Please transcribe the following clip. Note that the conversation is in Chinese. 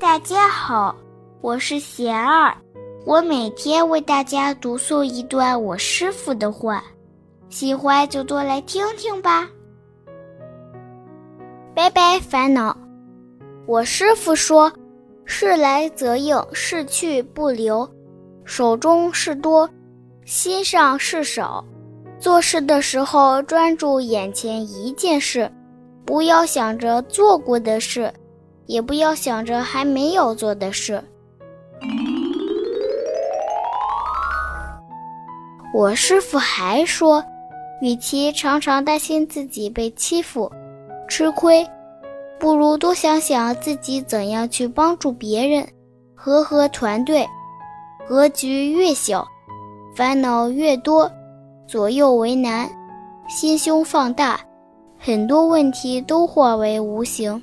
大家好，我是贤儿，我每天为大家读诵一段我师傅的话，喜欢就多来听听吧。拜拜烦恼，我师傅说：事来则应，事去不留，手中事多，心上事少。做事的时候专注眼前一件事，不要想着做过的事。也不要想着还没有做的事。我师傅还说，与其常常担心自己被欺负、吃亏，不如多想想自己怎样去帮助别人，和和团队。格局越小，烦恼越多，左右为难，心胸放大，很多问题都化为无形。